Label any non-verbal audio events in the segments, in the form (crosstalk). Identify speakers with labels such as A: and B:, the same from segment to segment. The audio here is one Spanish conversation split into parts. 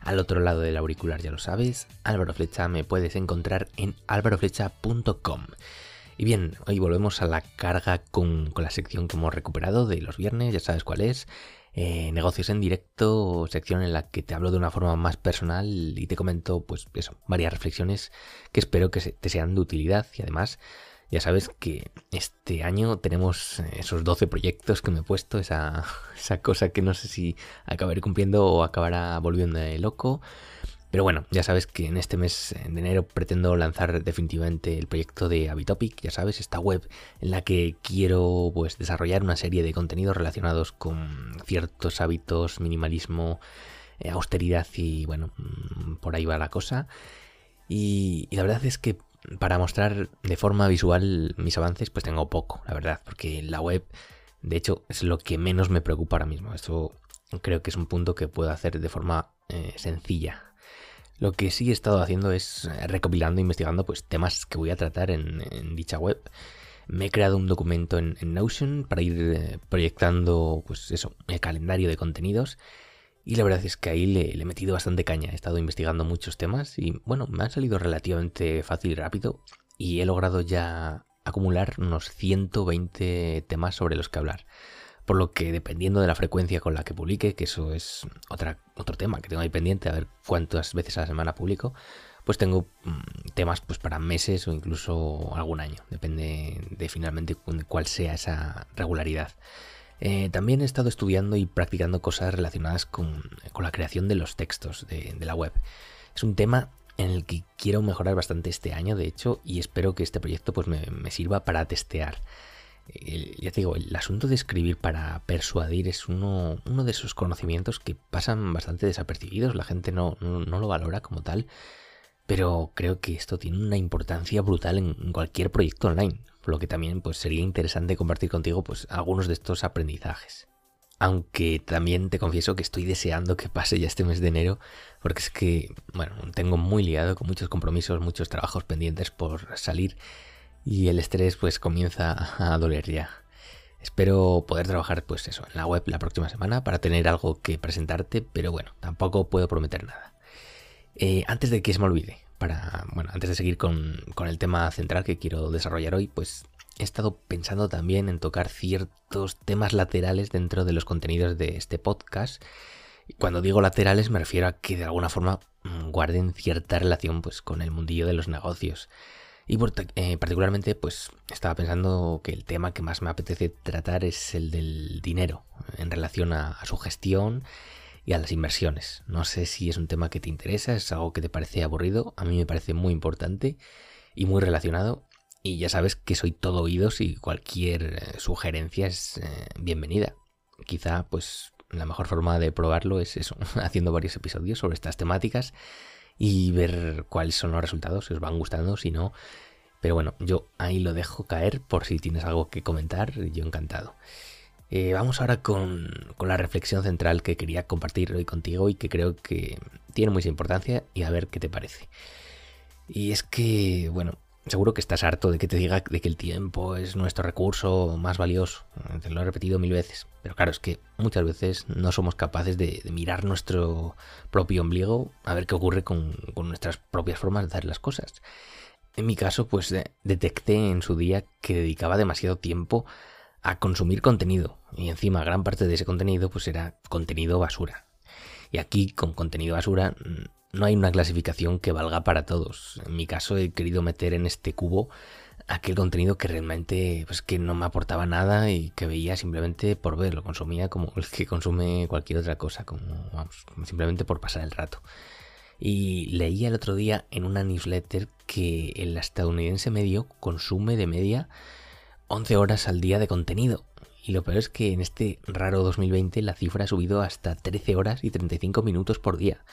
A: Al otro lado del auricular ya lo sabes, Álvaro Flecha me puedes encontrar en álvaroflecha.com. Y bien, hoy volvemos a la carga con, con la sección que hemos recuperado de los viernes, ya sabes cuál es eh, negocios en directo, sección en la que te hablo de una forma más personal y te comento, pues eso, varias reflexiones que espero que te sean de utilidad y además ya sabes que este año tenemos esos 12 proyectos que me he puesto, esa, (laughs) esa cosa que no sé si acabaré cumpliendo o acabará volviendo loco. Pero bueno, ya sabes que en este mes de enero pretendo lanzar definitivamente el proyecto de Habitopic, ya sabes, esta web en la que quiero pues desarrollar una serie de contenidos relacionados con ciertos hábitos, minimalismo, eh, austeridad y bueno, mm, por ahí va la cosa. Y la verdad es que para mostrar de forma visual mis avances pues tengo poco, la verdad, porque la web de hecho es lo que menos me preocupa ahora mismo. Esto creo que es un punto que puedo hacer de forma eh, sencilla lo que sí he estado haciendo es eh, recopilando, investigando pues temas que voy a tratar en, dicha web. Me he creado un documento en, Notion para ir eh, proyectando pues eso, el calendario de contenidos. Y la verdad es que ahí le, he metido bastante caña. He estado investigando muchos temas y bueno, me han salido relativamente fácil y rápido. Y he logrado ya acumular unos 120 temas sobre los que hablar por lo que dependiendo de la frecuencia con la que publique, que eso es otra, otro tema que tengo ahí pendiente, a ver cuántas veces a la semana publico, pues tengo mm, temas pues para meses o incluso algún año, depende de finalmente cuál sea esa regularidad. Eh, también he estado estudiando y practicando cosas relacionadas con, la creación de los textos de, la web. Es un tema en el que quiero mejorar bastante este año, de hecho, y espero que este proyecto pues me, sirva para testear. Ya te digo, el asunto de escribir para persuadir es uno, uno de esos conocimientos que pasan bastante desapercibidos, la gente no, no, lo valora como tal, pero creo que esto tiene una importancia brutal en, cualquier proyecto online, por lo que también pues, sería interesante compartir contigo pues, algunos de estos aprendizajes. Aunque también te confieso que estoy deseando que pase ya este mes de enero, porque es que, bueno, tengo muy liado con muchos compromisos, muchos trabajos pendientes por salir y el estrés pues comienza a doler ya. Espero poder trabajar pues eso en la web la próxima semana para tener algo que presentarte, pero bueno, tampoco puedo prometer nada. Eh, antes de que se me olvide, para, bueno, antes de seguir con, con el tema central que quiero desarrollar hoy, pues he estado pensando también en tocar ciertos temas laterales dentro de los contenidos de este podcast. Cuando digo laterales me refiero a que de alguna forma mm, guarden cierta relación pues con el mundillo de los negocios. Y eh, particularmente, pues estaba pensando que el tema que más me apetece tratar es el del dinero en relación a, su gestión a las inversiones. No sé si es un tema que te interesa, es algo que te parece aburrido, a mí me parece muy importante y muy relacionado. Y ya sabes que soy todo oídos y cualquier eh, sugerencia es eh, bienvenida. Quizá, pues, la mejor forma de probarlo es eso, (laughs) haciendo varios episodios sobre estas temáticas y ver cuáles son los resultados, si os van gustando, si no. Pero bueno, yo ahí lo dejo caer por si tienes algo que comentar, yo encantado. Eh, vamos ahora con, con, la reflexión central que quería compartir hoy contigo y que creo que tiene mucha importancia y a ver qué te parece. Y es que, bueno, Seguro que estás harto de que te diga de que el tiempo es nuestro recurso más valioso. Te lo he repetido mil veces. Pero claro, es que muchas veces no somos capaces de, mirar nuestro propio ombligo a ver qué ocurre con, nuestras propias formas de hacer las cosas. En mi caso, pues detecté en su día que dedicaba demasiado tiempo a consumir contenido. Y encima gran parte de ese contenido pues era contenido basura. Y aquí con contenido basura no hay una clasificación que valga para todos. En mi caso he querido meter en este cubo aquel contenido que realmente pues que no me aportaba nada y que veía simplemente por ver, lo consumía como (laughs) el que consume cualquier otra cosa, como simplemente por pasar el rato. Y leía el otro día en una newsletter que el estadounidense medio consume de media 11 horas al día de contenido. Y lo peor es que en este raro 2020 la cifra ha subido hasta 13 horas y 35 minutos por día.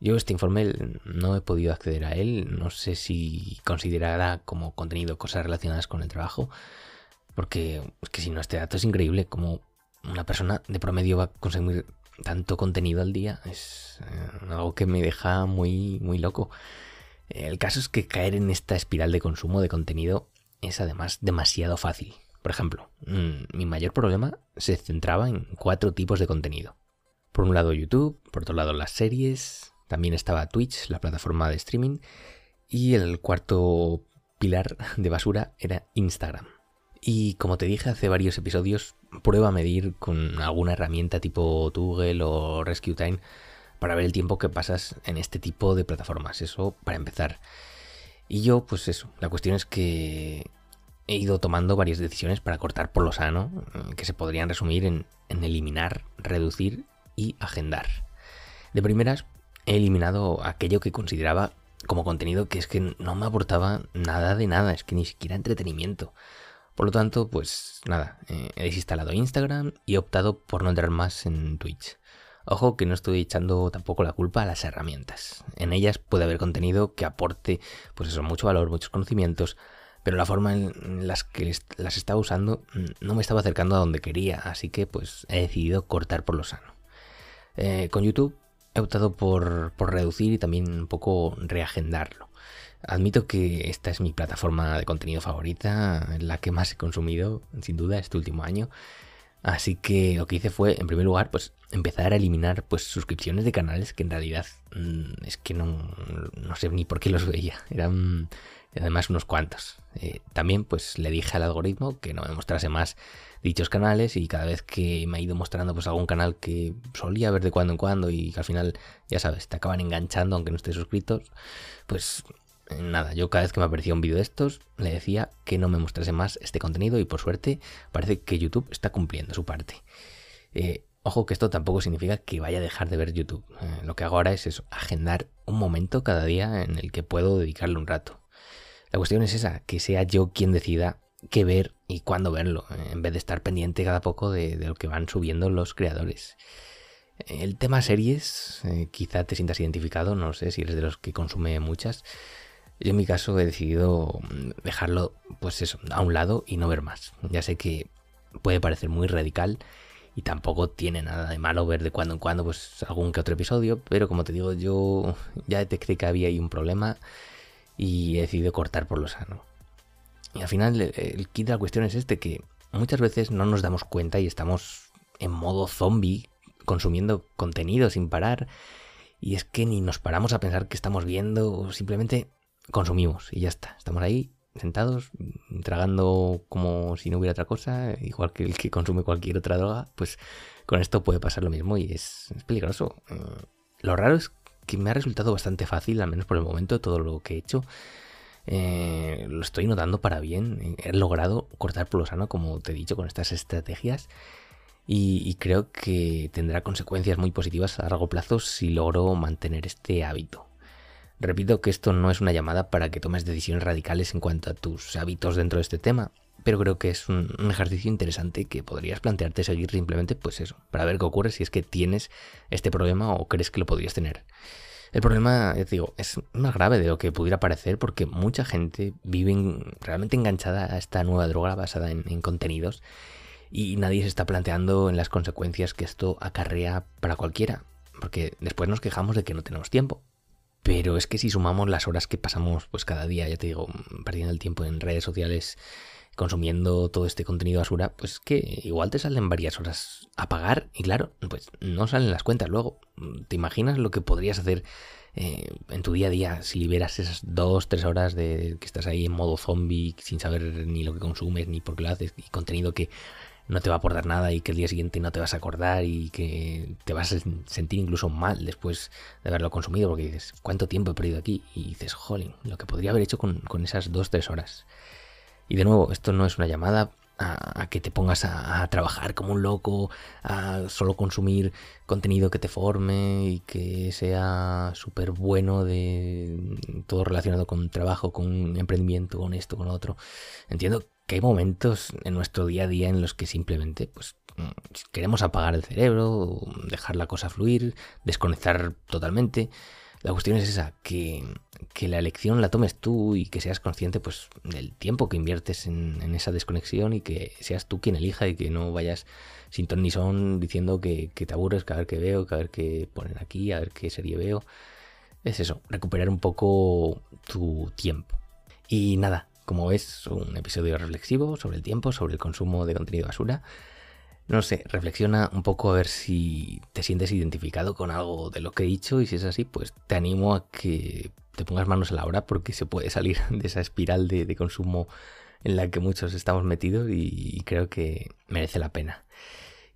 A: Yo este informe no he podido acceder a él, no sé si considerará como contenido cosas relacionadas con el trabajo, porque es que si no este dato es increíble, como una persona de promedio va a consumir tanto contenido al día, es eh, algo que me deja muy, muy loco. El caso es que caer en esta espiral de consumo de contenido es además demasiado fácil. Por ejemplo, mm, mi mayor problema se centraba en cuatro tipos de contenido. Por un lado YouTube, por otro lado las series, también estaba Twitch, la plataforma de streaming, y el cuarto pilar de basura era Instagram. Y como te dije hace varios episodios, prueba a medir con alguna herramienta tipo Toggle o Rescue Time para ver el tiempo que pasas en este tipo de plataformas. Eso para empezar. Y yo, pues eso, la cuestión es que he ido tomando varias decisiones para cortar por lo sano, eh, que se podrían resumir en, en eliminar, reducir y agendar. De primeras, he eliminado aquello que consideraba como contenido que es que no me aportaba nada de nada, es que ni siquiera entretenimiento. Por lo tanto, pues nada, eh, he desinstalado Instagram y he optado por no entrar más en Twitch. Ojo que no estoy echando tampoco la culpa a las herramientas. En ellas puede haber contenido que aporte, pues eso, mucho valor, muchos conocimientos, pero la forma en las que las estaba usando mm, no me estaba acercando a donde quería, así que pues he decidido cortar por lo sano. Eh, con YouTube he optado por, reducir y también un poco reagendarlo. Admito que esta es mi plataforma de contenido favorita, la que más he consumido, sin duda, este último año. Así que lo que hice fue, en primer lugar, pues empezar a eliminar pues suscripciones de canales que en realidad mm, es que no, no sé ni por qué los veía. Eran además unos cuantos. Eh, también pues le dije al algoritmo que no me mostrase más dichos canales y cada vez que me ha ido mostrando pues algún canal que solía ver de cuando en cuando y que al final ya sabes te acaban enganchando aunque no estés suscritos pues eh, nada yo cada vez que me aparecía un vídeo de estos le decía que no me mostrase más este contenido y por suerte parece que YouTube está cumpliendo su parte eh, Ojo que esto tampoco significa que vaya a dejar de ver YouTube. lo que hago ahora es eso, agendar un momento cada día en el que puedo dedicarle un rato. La cuestión es esa, que sea yo quien decida qué ver y cuándo verlo, en vez de estar pendiente cada poco de, lo que van subiendo los creadores. El tema series, eh, quizá te sientas identificado, no sé si eres de los que consume muchas. Yo en mi caso he decidido dejarlo, pues eso, a un lado y no ver más. Ya sé que puede parecer muy radical y tampoco tiene nada de malo ver de cuando en cuando pues algún que otro episodio, pero como te digo, yo ya detecté que había ahí un problema y he decidido cortar por lo sano. Y al final el, kit de la cuestión es este, que muchas veces no nos damos cuenta y estamos en modo zombie consumiendo contenido sin parar y es que ni nos paramos a pensar que estamos viendo o simplemente consumimos y ya está. Estamos ahí sentados, tragando como si no hubiera otra cosa, igual que el que consume cualquier otra droga, pues con esto puede pasar lo mismo y es, es peligroso. Eh, lo raro es que me ha resultado bastante fácil, al menos por el momento, todo lo que he hecho. Eh, lo estoy notando para bien. He logrado cortar por lo sano, como te he dicho, con estas estrategias. Y, creo que tendrá consecuencias muy positivas a largo plazo si logro mantener este hábito. Repito que esto no es una llamada para que tomes decisiones radicales en cuanto a tus hábitos dentro de este tema, pero creo que es un, ejercicio interesante que podrías plantearte seguir simplemente, pues eso, para ver qué ocurre si es que tienes este problema o crees que lo podrías tener. El problema, digo, es más grave de lo que pudiera parecer porque mucha gente vive realmente enganchada a esta nueva droga basada en, contenidos y nadie se está planteando en las consecuencias que esto acarrea para cualquiera, porque después nos quejamos de que no tenemos tiempo. Pero es que si sumamos las horas que pasamos pues cada día, ya te digo, perdiendo el tiempo en redes sociales, consumiendo todo este contenido basura, pues que igual te salen varias horas a pagar y claro, pues no salen las cuentas luego. ¿Te imaginas lo que podrías hacer eh, en tu día a día si liberas esas dos, tres horas de que estás ahí en modo zombie sin saber ni lo que consumes ni por qué lo haces y contenido que no te va a aportar nada y que el día siguiente no te vas a acordar y que te vas a sentir incluso mal después de haberlo consumido porque dices, ¿cuánto tiempo he perdido aquí? Y dices, jolín, lo que podría haber hecho con, con esas dos, tres horas. Y de nuevo, esto no es una llamada a, que te pongas a, trabajar como un loco, a solo consumir contenido que te forme y que sea súper bueno de todo relacionado con trabajo, con emprendimiento, con esto, con otro. Entiendo que hay momentos en nuestro día a día en los que simplemente pues queremos apagar el cerebro, dejar la cosa fluir, desconectar totalmente. La cuestión es esa, que, la elección la tomes tú y que seas consciente pues del tiempo que inviertes en, esa desconexión y que seas tú quien elija y que no vayas sin ton ni son diciendo que, que te aburres, que a ver qué veo, que a ver qué ponen aquí, a ver qué serie veo. Es eso, recuperar un poco tu tiempo. Y nada, como ves, un episodio reflexivo sobre el tiempo, sobre el consumo de contenido basura. No sé, reflexiona un poco a ver si te sientes identificado con algo de lo que he dicho y si es así, pues te animo a que te pongas manos a la obra porque se puede salir (laughs) de esa espiral de, consumo en la que muchos estamos metidos y creo que merece la pena.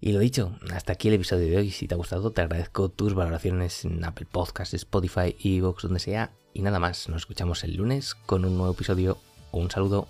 A: Y lo dicho, hasta aquí el episodio de hoy. Si te ha gustado, te agradezco tus valoraciones en Apple Podcasts, Spotify, Evox, donde sea. Y nada más, nos escuchamos el lunes con un nuevo episodio. Un saludo.